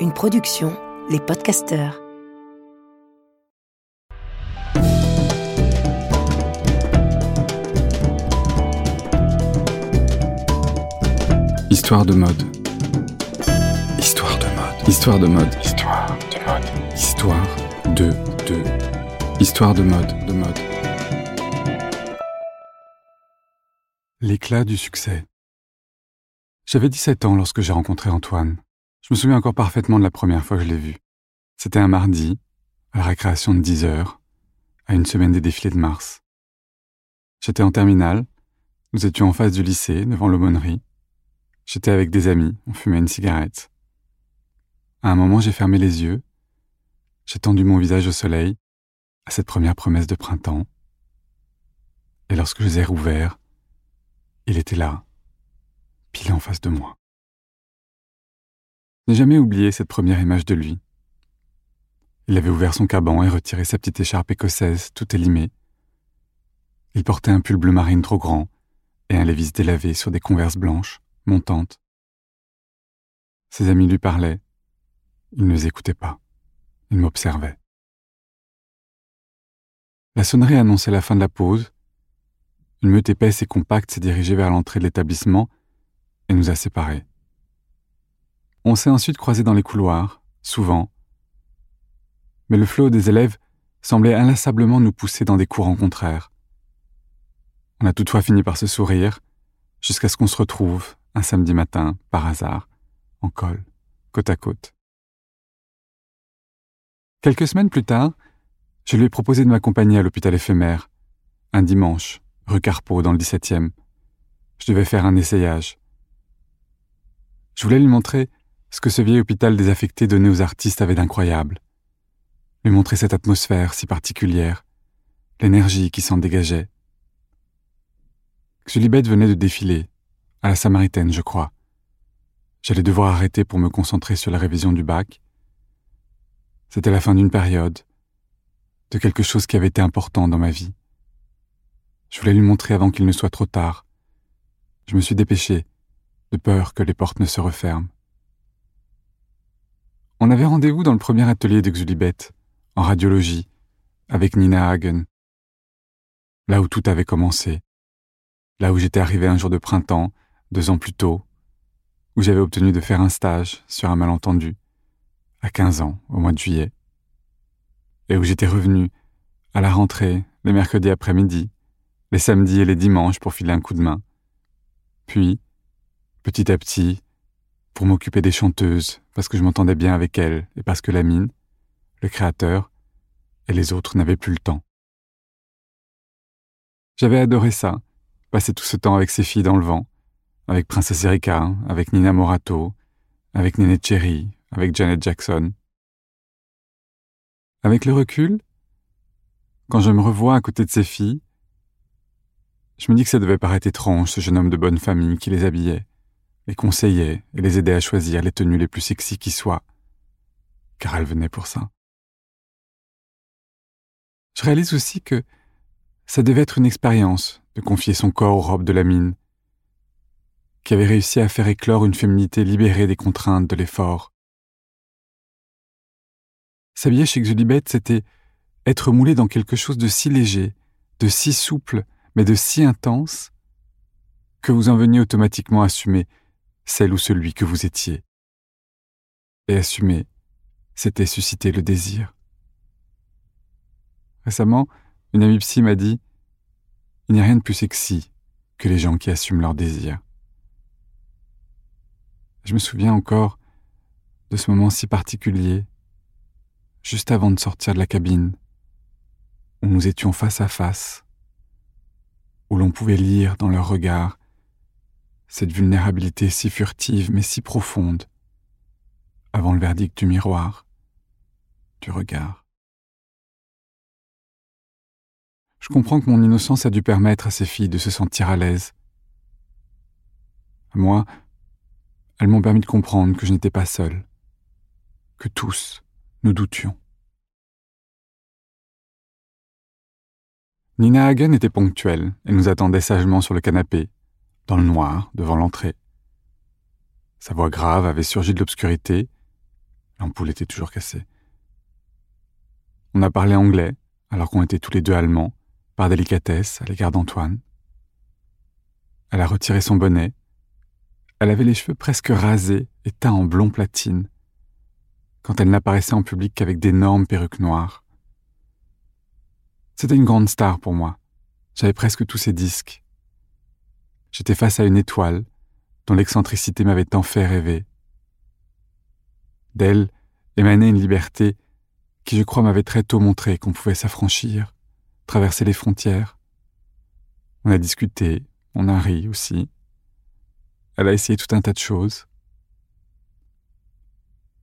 Une production, les podcasteurs. Histoire de mode. Histoire de mode. Histoire de mode. Histoire de mode. Histoire de de. Histoire de mode. De mode. L'éclat du succès. J'avais 17 ans lorsque j'ai rencontré Antoine. Je me souviens encore parfaitement de la première fois que je l'ai vu. C'était un mardi, à la récréation de 10 heures, à une semaine des défilés de mars. J'étais en terminale, nous étions en face du lycée, devant l'aumônerie. J'étais avec des amis, on fumait une cigarette. À un moment, j'ai fermé les yeux, j'ai tendu mon visage au soleil, à cette première promesse de printemps. Et lorsque je les ai rouverts, il était là, pile en face de moi. Je n'ai jamais oublié cette première image de lui. Il avait ouvert son caban et retiré sa petite écharpe écossaise, tout élimée. Il portait un pull bleu marine trop grand et un lévis délavé sur des converses blanches montante. Ses amis lui parlaient. Il ne les écoutait pas. Il m'observait. La sonnerie annonçait la fin de la pause. Une meute épaisse et compacte s'est dirigée vers l'entrée de l'établissement et nous a séparés. On s'est ensuite croisés dans les couloirs, souvent, mais le flot des élèves semblait inlassablement nous pousser dans des courants contraires. On a toutefois fini par se sourire, jusqu'à ce qu'on se retrouve, un samedi matin, par hasard, en col, côte à côte. Quelques semaines plus tard, je lui ai proposé de m'accompagner à l'hôpital éphémère, un dimanche, rue Carpeau, dans le 17e. Je devais faire un essayage. Je voulais lui montrer ce que ce vieil hôpital désaffecté donnait aux artistes avait d'incroyable. Lui montrer cette atmosphère si particulière, l'énergie qui s'en dégageait. Xulibet venait de défiler, à la Samaritaine, je crois. J'allais devoir arrêter pour me concentrer sur la révision du bac. C'était la fin d'une période, de quelque chose qui avait été important dans ma vie. Je voulais lui montrer avant qu'il ne soit trop tard. Je me suis dépêché, de peur que les portes ne se referment. On avait rendez-vous dans le premier atelier de Xulibet, en radiologie, avec Nina Hagen. Là où tout avait commencé. Là où j'étais arrivé un jour de printemps, deux ans plus tôt, où j'avais obtenu de faire un stage sur un malentendu, à quinze ans, au mois de juillet, et où j'étais revenu à la rentrée, les mercredis après-midi, les samedis et les dimanches pour filer un coup de main. Puis, petit à petit, pour m'occuper des chanteuses, parce que je m'entendais bien avec elles et parce que la mine, le créateur, et les autres n'avaient plus le temps. J'avais adoré ça, passer tout ce temps avec ces filles dans le vent, avec Princesse Erika, avec Nina Morato, avec Néné Cherry, avec Janet Jackson. Avec le recul, quand je me revois à côté de ces filles, je me dis que ça devait paraître étrange, ce jeune homme de bonne famille qui les habillait, les conseillait et les aidait à choisir les tenues les plus sexy qui soient, car elles venaient pour ça. Je réalise aussi que ça devait être une expérience de confier son corps aux robes de la mine, qui avait réussi à faire éclore une féminité libérée des contraintes de l'effort. S'habiller chez Xulibet, c'était être moulé dans quelque chose de si léger, de si souple, mais de si intense, que vous en veniez automatiquement assumer celle ou celui que vous étiez. Et assumer, c'était susciter le désir. Récemment, une amie psy m'a dit Il n'y a rien de plus sexy que les gens qui assument leur désir. Je me souviens encore de ce moment si particulier, juste avant de sortir de la cabine, où nous étions face à face, où l'on pouvait lire dans leur regard cette vulnérabilité si furtive mais si profonde, avant le verdict du miroir, du regard. Je comprends que mon innocence a dû permettre à ces filles de se sentir à l'aise. Moi, elles m'ont permis de comprendre que je n'étais pas seul, que tous nous doutions. Nina Hagen était ponctuelle et nous attendait sagement sur le canapé, dans le noir, devant l'entrée. Sa voix grave avait surgi de l'obscurité. L'ampoule était toujours cassée. On a parlé anglais, alors qu'on était tous les deux allemands, par délicatesse à l'égard d'Antoine. Elle a retiré son bonnet. Elle avait les cheveux presque rasés et teints en blond platine, quand elle n'apparaissait en public qu'avec d'énormes perruques noires. C'était une grande star pour moi. J'avais presque tous ses disques. J'étais face à une étoile dont l'excentricité m'avait tant fait rêver. D'elle émanait une liberté qui, je crois, m'avait très tôt montré qu'on pouvait s'affranchir, traverser les frontières. On a discuté, on a ri aussi. Elle a essayé tout un tas de choses.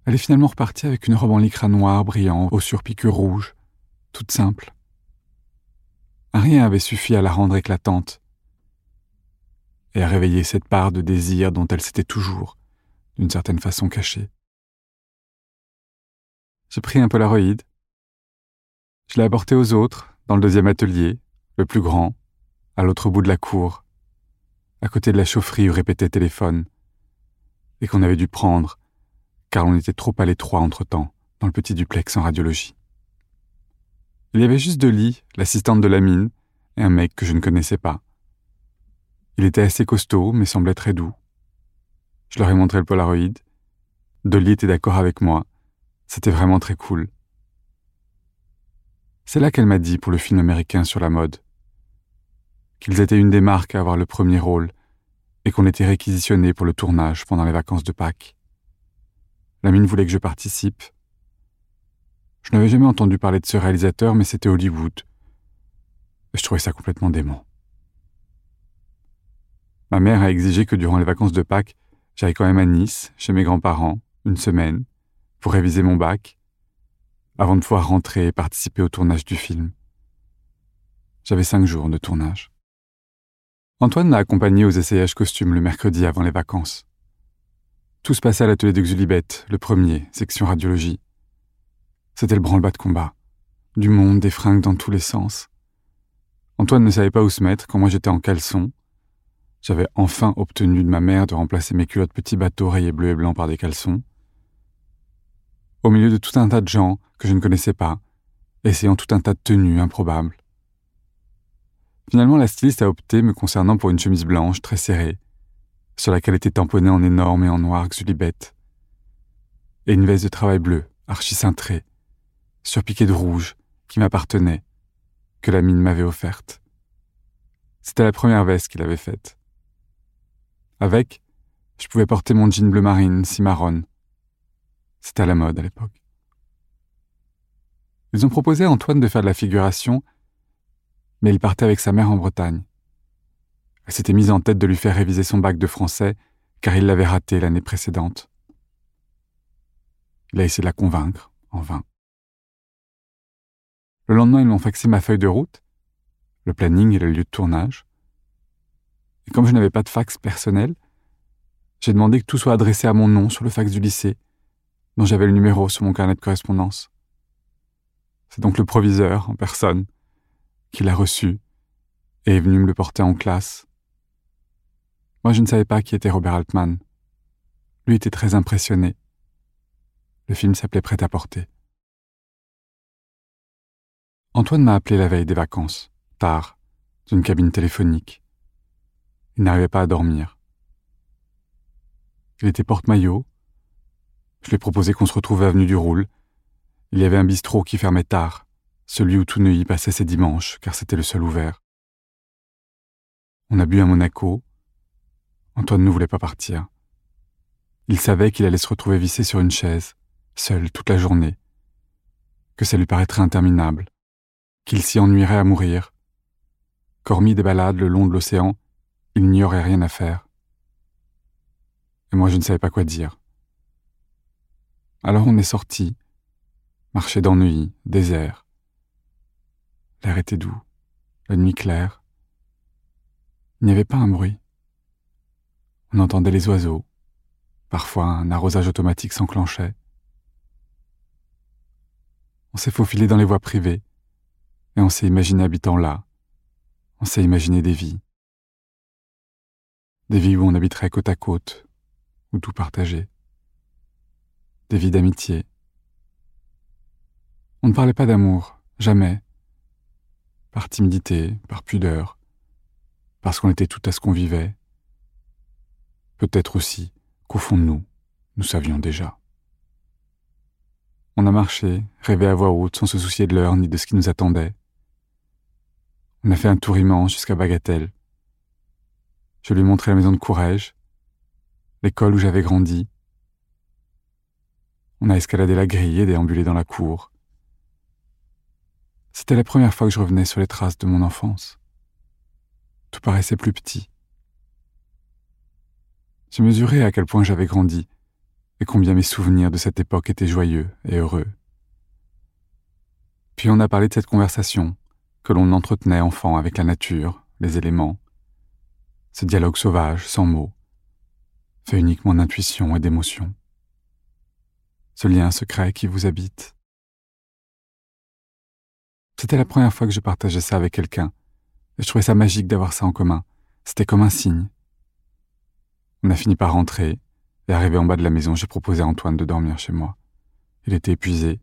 Elle est finalement repartie avec une robe en lycra noir brillant au surpiqûre rouge, toute simple. Rien avait suffi à la rendre éclatante et à réveiller cette part de désir dont elle s'était toujours, d'une certaine façon, cachée. J'ai pris un Polaroid. Je l'ai apporté aux autres, dans le deuxième atelier, le plus grand, à l'autre bout de la cour, à côté de la chaufferie où répétait téléphone, et qu'on avait dû prendre, car on était trop à l'étroit entre-temps, dans le petit duplex en radiologie. Il y avait juste deux lits, l'assistante de la mine, et un mec que je ne connaissais pas. Il était assez costaud, mais semblait très doux. Je leur ai montré le Polaroid. Dolly était d'accord avec moi. C'était vraiment très cool. C'est là qu'elle m'a dit pour le film américain sur la mode. Qu'ils étaient une des marques à avoir le premier rôle et qu'on était réquisitionné pour le tournage pendant les vacances de Pâques. La mine voulait que je participe. Je n'avais jamais entendu parler de ce réalisateur, mais c'était Hollywood. Je trouvais ça complètement dément. Ma mère a exigé que durant les vacances de Pâques, j'aille quand même à Nice, chez mes grands-parents, une semaine, pour réviser mon bac, avant de pouvoir rentrer et participer au tournage du film. J'avais cinq jours de tournage. Antoine m'a accompagné aux essayages costumes le mercredi avant les vacances. Tout se passait à l'atelier d'Uxulibet, le premier, section radiologie. C'était le branle-bas de combat. Du monde, des fringues dans tous les sens. Antoine ne savait pas où se mettre quand moi j'étais en caleçon, j'avais enfin obtenu de ma mère de remplacer mes culottes petits bateaux rayés bleu et blanc par des caleçons. Au milieu de tout un tas de gens que je ne connaissais pas, essayant tout un tas de tenues improbables. Finalement, la styliste a opté me concernant pour une chemise blanche très serrée, sur laquelle était tamponnée en énorme et en noir xulibette, et une veste de travail bleue, archi cintrée, surpiquée de rouge, qui m'appartenait, que la mine m'avait offerte. C'était la première veste qu'il avait faite. Avec, je pouvais porter mon jean bleu marine, si marron. C'était à la mode à l'époque. Ils ont proposé à Antoine de faire de la figuration, mais il partait avec sa mère en Bretagne. Elle s'était mise en tête de lui faire réviser son bac de français, car il l'avait raté l'année précédente. Il a essayé de la convaincre, en vain. Le lendemain, ils m'ont faxé ma feuille de route, le planning et le lieu de tournage. Et comme je n'avais pas de fax personnel, j'ai demandé que tout soit adressé à mon nom sur le fax du lycée, dont j'avais le numéro sur mon carnet de correspondance. C'est donc le proviseur, en personne, qui l'a reçu et est venu me le porter en classe. Moi, je ne savais pas qui était Robert Altman. Lui était très impressionné. Le film s'appelait Prêt à porter. Antoine m'a appelé la veille des vacances, tard, d'une cabine téléphonique. Il n'arrivait pas à dormir. Il était porte-maillot. Je lui ai proposé qu'on se retrouve à Avenue du Roule. Il y avait un bistrot qui fermait tard, celui où tout Neuilly passait ses dimanches, car c'était le seul ouvert. On a bu à Monaco. Antoine ne voulait pas partir. Il savait qu'il allait se retrouver vissé sur une chaise, seul toute la journée, que ça lui paraîtrait interminable, qu'il s'y ennuierait à mourir, qu'hormis des balades le long de l'océan, il n'y aurait rien à faire. Et moi je ne savais pas quoi dire. Alors on est sorti, marché d'ennui, désert. L'air était doux, la nuit claire. Il n'y avait pas un bruit. On entendait les oiseaux. Parfois un arrosage automatique s'enclenchait. On s'est faufilé dans les voies privées et on s'est imaginé habitant là. On s'est imaginé des vies des vies où on habiterait côte à côte, ou tout partagé. Des vies d'amitié. On ne parlait pas d'amour, jamais. Par timidité, par pudeur, parce qu'on était tout à ce qu'on vivait. Peut-être aussi qu'au fond de nous, nous savions déjà. On a marché, rêvé à voix haute, sans se soucier de l'heure ni de ce qui nous attendait. On a fait un tour immense jusqu'à Bagatelle. Je lui ai montré la maison de Courrèges, l'école où j'avais grandi. On a escaladé la grille et déambulé dans la cour. C'était la première fois que je revenais sur les traces de mon enfance. Tout paraissait plus petit. J'ai mesuré à quel point j'avais grandi et combien mes souvenirs de cette époque étaient joyeux et heureux. Puis on a parlé de cette conversation que l'on entretenait enfant avec la nature, les éléments, ce dialogue sauvage, sans mots, fait uniquement d'intuition et d'émotion, ce lien secret qui vous habite. C'était la première fois que je partageais ça avec quelqu'un, et je trouvais ça magique d'avoir ça en commun. C'était comme un signe. On a fini par rentrer, et arrivé en bas de la maison, j'ai proposé à Antoine de dormir chez moi. Il était épuisé.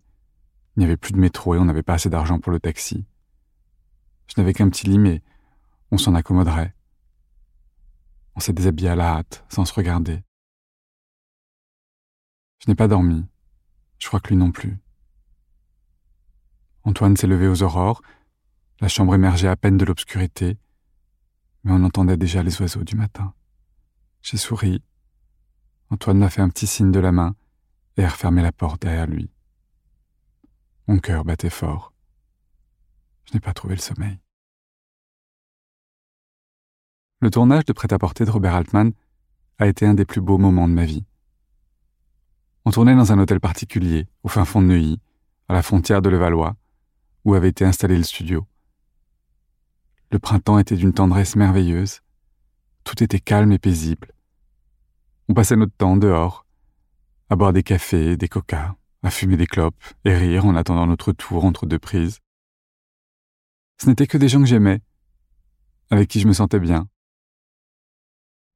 Il n'y avait plus de métro et on n'avait pas assez d'argent pour le taxi. Je n'avais qu'un petit lit, mais on s'en accommoderait. On s'est déshabillé à la hâte, sans se regarder. Je n'ai pas dormi. Je crois que lui non plus. Antoine s'est levé aux aurores. La chambre émergeait à peine de l'obscurité, mais on entendait déjà les oiseaux du matin. J'ai souri Antoine m'a fait un petit signe de la main et a refermé la porte derrière lui. Mon cœur battait fort. Je n'ai pas trouvé le sommeil. Le tournage de Prêt-à-porter de Robert Altman a été un des plus beaux moments de ma vie. On tournait dans un hôtel particulier, au fin fond de Neuilly, à la frontière de Levallois, où avait été installé le studio. Le printemps était d'une tendresse merveilleuse. Tout était calme et paisible. On passait notre temps dehors, à boire des cafés, des coca, à fumer des clopes et rire en attendant notre tour entre deux prises. Ce n'étaient que des gens que j'aimais, avec qui je me sentais bien.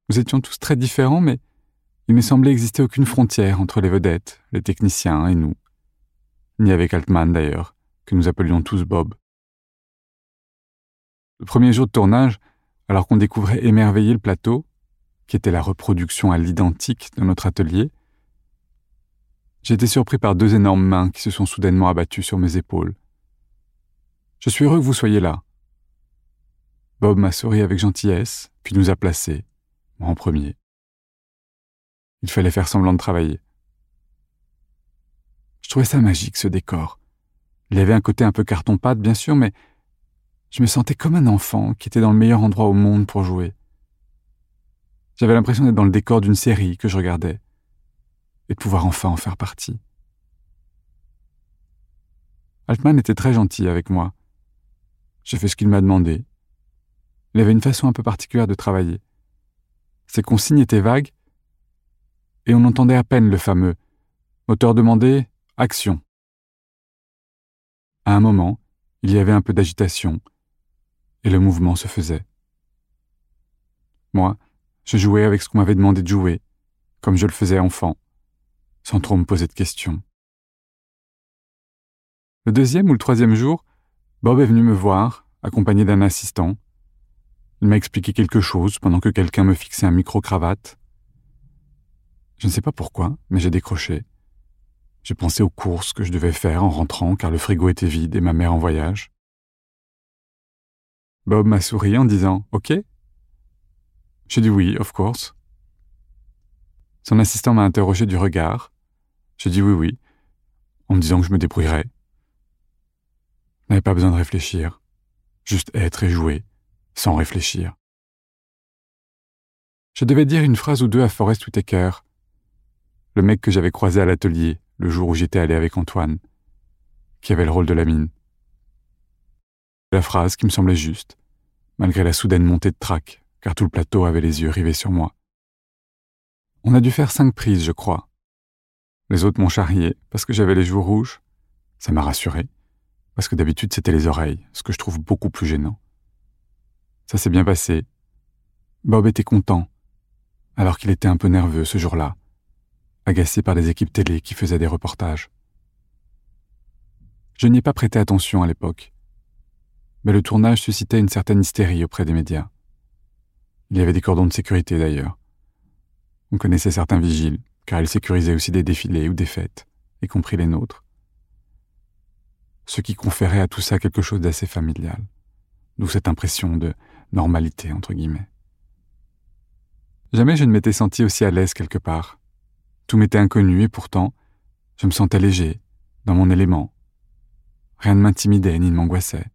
Nous étions tous très différents, mais il ne semblait exister aucune frontière entre les vedettes, les techniciens et nous. Ni avec Altman d'ailleurs, que nous appelions tous Bob. Le premier jour de tournage, alors qu'on découvrait émerveillé le plateau, qui était la reproduction à l'identique de notre atelier, j'ai été surpris par deux énormes mains qui se sont soudainement abattues sur mes épaules. Je suis heureux que vous soyez là. Bob m'a souri avec gentillesse, puis nous a placés, en premier. Il fallait faire semblant de travailler. Je trouvais ça magique, ce décor. Il avait un côté un peu carton-pâte, bien sûr, mais je me sentais comme un enfant qui était dans le meilleur endroit au monde pour jouer. J'avais l'impression d'être dans le décor d'une série que je regardais et de pouvoir enfin en faire partie. Altman était très gentil avec moi. J'ai fait ce qu'il m'a demandé. Il avait une façon un peu particulière de travailler. Ses consignes étaient vagues et on entendait à peine le fameux moteur demandé, action. À un moment, il y avait un peu d'agitation et le mouvement se faisait. Moi, je jouais avec ce qu'on m'avait demandé de jouer, comme je le faisais enfant, sans trop me poser de questions. Le deuxième ou le troisième jour, Bob est venu me voir, accompagné d'un assistant. Il m'a expliqué quelque chose pendant que quelqu'un me fixait un micro-cravate. Je ne sais pas pourquoi, mais j'ai décroché. J'ai pensé aux courses que je devais faire en rentrant car le frigo était vide et ma mère en voyage. Bob m'a souri en disant OK, j'ai dit oui, of course. Son assistant m'a interrogé du regard. J'ai dit oui, oui, en me disant que je me débrouillerais. Je n'avais pas besoin de réfléchir, juste être et jouer, sans réfléchir. Je devais dire une phrase ou deux à Forrest Whitaker, le mec que j'avais croisé à l'atelier le jour où j'étais allé avec Antoine, qui avait le rôle de la mine. La phrase qui me semblait juste, malgré la soudaine montée de trac car tout le plateau avait les yeux rivés sur moi. On a dû faire cinq prises, je crois. Les autres m'ont charrié parce que j'avais les joues rouges. Ça m'a rassuré, parce que d'habitude c'était les oreilles, ce que je trouve beaucoup plus gênant. Ça s'est bien passé. Bob était content, alors qu'il était un peu nerveux ce jour-là, agacé par des équipes télé qui faisaient des reportages. Je n'y ai pas prêté attention à l'époque, mais le tournage suscitait une certaine hystérie auprès des médias. Il y avait des cordons de sécurité d'ailleurs. On connaissait certains vigiles, car ils sécurisaient aussi des défilés ou des fêtes, y compris les nôtres. Ce qui conférait à tout ça quelque chose d'assez familial, d'où cette impression de normalité, entre guillemets. Jamais je ne m'étais senti aussi à l'aise quelque part. Tout m'était inconnu et pourtant, je me sentais léger, dans mon élément, Rien ne m'intimidait ni ne m'angoissait.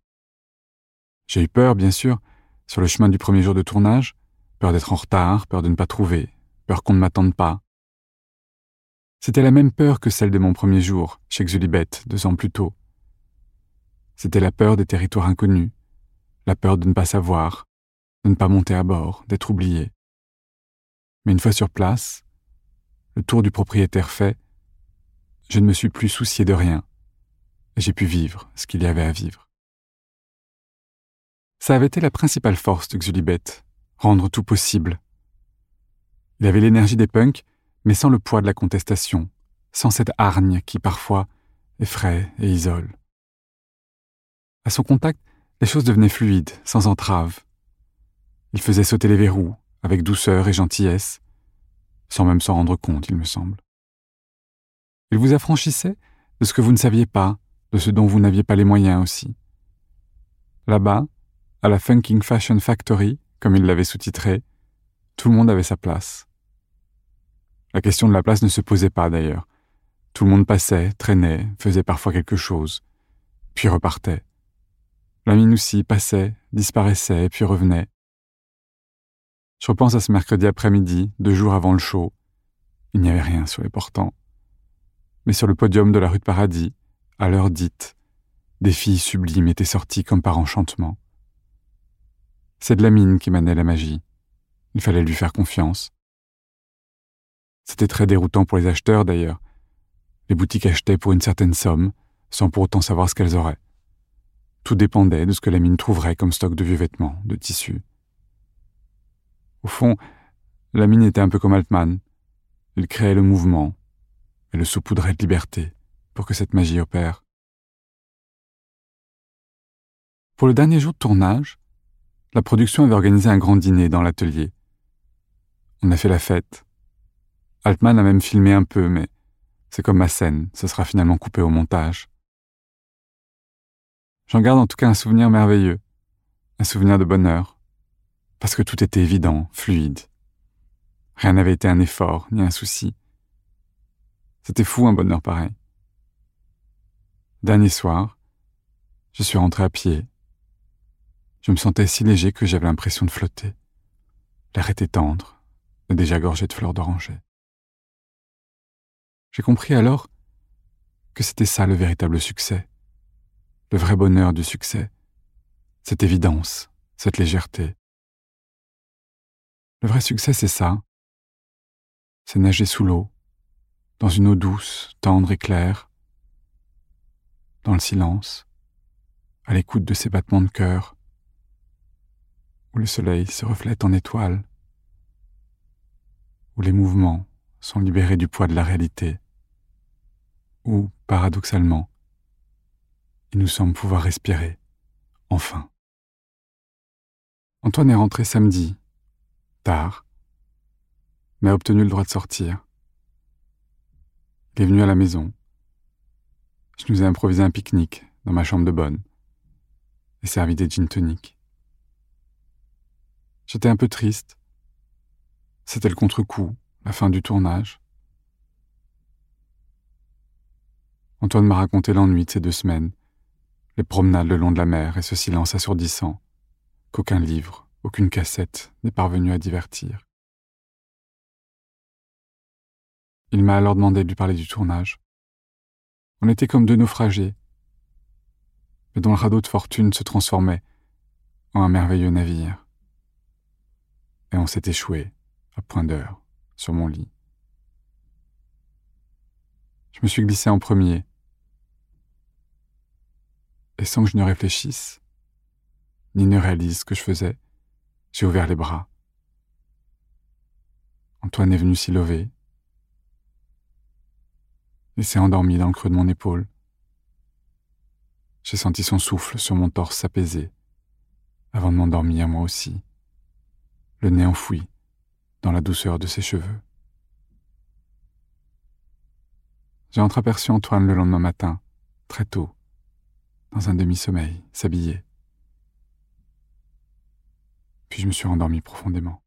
J'ai eu peur, bien sûr, sur le chemin du premier jour de tournage, peur d'être en retard, peur de ne pas trouver, peur qu'on ne m'attende pas. C'était la même peur que celle de mon premier jour, chez Xulibet, deux ans plus tôt. C'était la peur des territoires inconnus, la peur de ne pas savoir, de ne pas monter à bord, d'être oublié. Mais une fois sur place, le tour du propriétaire fait, je ne me suis plus soucié de rien j'ai pu vivre ce qu'il y avait à vivre. Ça avait été la principale force de Xulibet, rendre tout possible. Il avait l'énergie des punks, mais sans le poids de la contestation, sans cette hargne qui parfois effraie et isole. À son contact, les choses devenaient fluides, sans entrave. Il faisait sauter les verrous, avec douceur et gentillesse, sans même s'en rendre compte, il me semble. Il vous affranchissait de ce que vous ne saviez pas, de ce dont vous n'aviez pas les moyens aussi. Là-bas, à la Funking Fashion Factory, comme il l'avait sous-titré, tout le monde avait sa place. La question de la place ne se posait pas d'ailleurs. Tout le monde passait, traînait, faisait parfois quelque chose, puis repartait. La aussi passait, disparaissait, puis revenait. Je repense à ce mercredi après-midi, deux jours avant le show. Il n'y avait rien sur les portants. Mais sur le podium de la rue de Paradis, à l'heure dite, des filles sublimes étaient sorties comme par enchantement. C'est de la mine qui manait la magie. Il fallait lui faire confiance. C'était très déroutant pour les acheteurs d'ailleurs. Les boutiques achetaient pour une certaine somme, sans pour autant savoir ce qu'elles auraient. Tout dépendait de ce que la mine trouverait comme stock de vieux vêtements, de tissus. Au fond, la mine était un peu comme Altman. Il créait le mouvement et le saupoudrait de liberté pour que cette magie opère. Pour le dernier jour de tournage, la production avait organisé un grand dîner dans l'atelier. On a fait la fête. Altman a même filmé un peu, mais c'est comme ma scène, ce sera finalement coupé au montage. J'en garde en tout cas un souvenir merveilleux, un souvenir de bonheur, parce que tout était évident, fluide. Rien n'avait été un effort, ni un souci. C'était fou un bonheur pareil. Dernier soir, je suis rentré à pied. Je me sentais si léger que j'avais l'impression de flotter. L'air était tendre, déjà gorgé de fleurs d'oranger. J'ai compris alors que c'était ça le véritable succès, le vrai bonheur du succès, cette évidence, cette légèreté. Le vrai succès, c'est ça. C'est nager sous l'eau, dans une eau douce, tendre et claire, dans le silence, à l'écoute de ses battements de cœur, où le soleil se reflète en étoiles, où les mouvements sont libérés du poids de la réalité, où, paradoxalement, il nous semble pouvoir respirer, enfin. Antoine est rentré samedi, tard, mais a obtenu le droit de sortir. Il est venu à la maison, je nous ai improvisé un pique-nique dans ma chambre de bonne et servi des gin toniques. J'étais un peu triste. C'était le contre-coup, la fin du tournage. Antoine m'a raconté l'ennui de ces deux semaines, les promenades le long de la mer et ce silence assourdissant, qu'aucun livre, aucune cassette n'est parvenu à divertir. Il m'a alors demandé de lui parler du tournage. On était comme deux naufragés, mais dont le radeau de fortune se transformait en un merveilleux navire. Et on s'est échoué, à point d'heure, sur mon lit. Je me suis glissé en premier, et sans que je ne réfléchisse, ni ne réalise ce que je faisais, j'ai ouvert les bras. Antoine est venu s'y lever. et s'est endormi dans le creux de mon épaule. J'ai senti son souffle sur mon torse s'apaiser avant de m'endormir moi aussi, le nez enfoui dans la douceur de ses cheveux. J'ai entreaperçu Antoine le lendemain matin, très tôt, dans un demi-sommeil, s'habiller. Puis je me suis endormi profondément.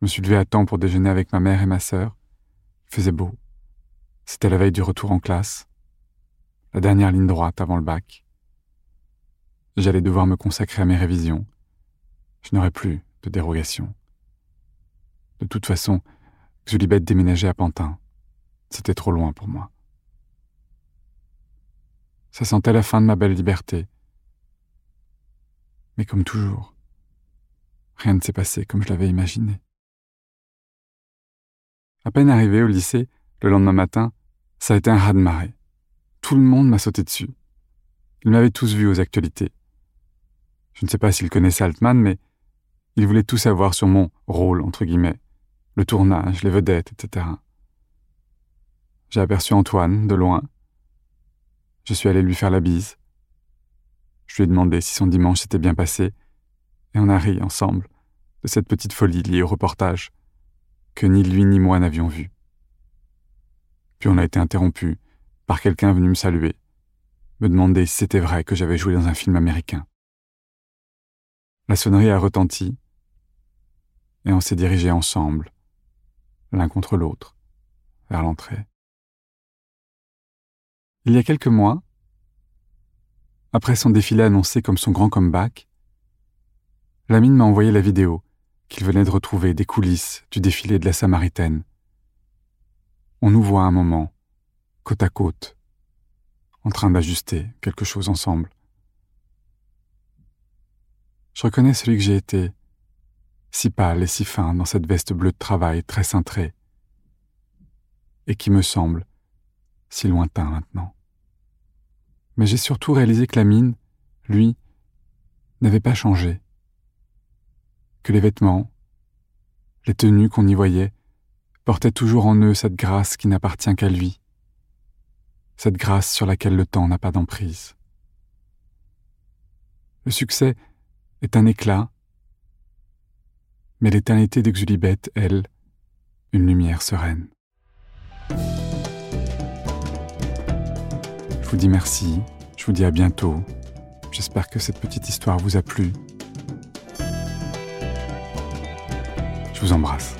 Je me suis levé à temps pour déjeuner avec ma mère et ma sœur. Il faisait beau. C'était la veille du retour en classe, la dernière ligne droite avant le bac. J'allais devoir me consacrer à mes révisions. Je n'aurais plus de dérogation. De toute façon, Xulibet déménageait à Pantin. C'était trop loin pour moi. Ça sentait la fin de ma belle liberté. Mais comme toujours, rien ne s'est passé comme je l'avais imaginé. À peine arrivé au lycée, le lendemain matin, ça a été un raz-de-marée. Tout le monde m'a sauté dessus. Ils m'avaient tous vu aux actualités. Je ne sais pas s'il connaissait Altman, mais il voulait tout savoir sur mon rôle, entre guillemets, le tournage, les vedettes, etc. J'ai aperçu Antoine, de loin. Je suis allé lui faire la bise. Je lui ai demandé si son dimanche s'était bien passé, et on a ri ensemble de cette petite folie liée au reportage que ni lui ni moi n'avions vu. Puis on a été interrompu par quelqu'un venu me saluer, me demander si c'était vrai que j'avais joué dans un film américain. La sonnerie a retenti, et on s'est dirigé ensemble, l'un contre l'autre, vers l'entrée. Il y a quelques mois, après son défilé annoncé comme son grand comeback, Lamine m'a envoyé la vidéo qu'il venait de retrouver des coulisses du défilé de la Samaritaine. On nous voit un moment, côte à côte, en train d'ajuster quelque chose ensemble. Je reconnais celui que j'ai été, si pâle et si fin dans cette veste bleue de travail très cintrée, et qui me semble si lointain maintenant. Mais j'ai surtout réalisé que la mine, lui, n'avait pas changé, que les vêtements, les tenues qu'on y voyait, portaient toujours en eux cette grâce qui n'appartient qu'à lui, cette grâce sur laquelle le temps n'a pas d'emprise. Le succès est un éclat, mais l'éternité d'Exulibet, elle, une lumière sereine. Je vous dis merci, je vous dis à bientôt. J'espère que cette petite histoire vous a plu. Je vous embrasse.